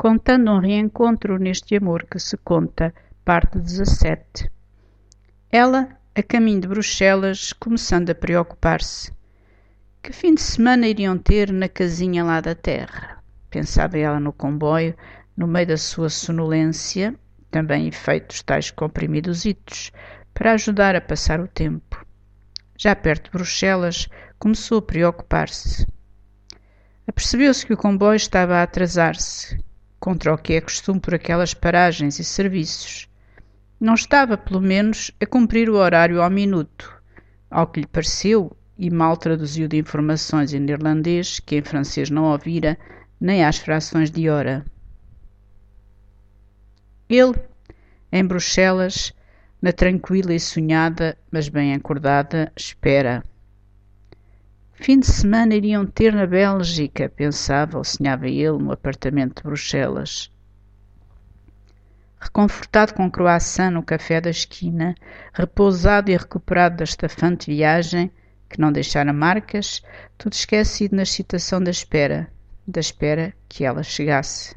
contando um reencontro neste amor que se conta, parte 17. Ela, a caminho de Bruxelas, começando a preocupar-se. Que fim de semana iriam ter na casinha lá da terra? Pensava ela no comboio, no meio da sua sonolência, também efeitos tais comprimidozitos, para ajudar a passar o tempo. Já perto de Bruxelas, começou a preocupar-se. Apercebeu-se que o comboio estava a atrasar-se, contra o que é costume por aquelas paragens e serviços. Não estava, pelo menos, a cumprir o horário ao minuto, ao que lhe pareceu, e mal traduziu de informações em irlandês, que em francês não ouvira, nem às frações de hora. Ele, em Bruxelas, na tranquila e sonhada, mas bem acordada, espera. Fim de semana iriam ter na Bélgica, pensava ou sonhava ele no apartamento de Bruxelas. Reconfortado com croissant no café da esquina, repousado e recuperado da estafante viagem, que não deixara marcas, tudo esquecido na excitação da espera, da espera que ela chegasse.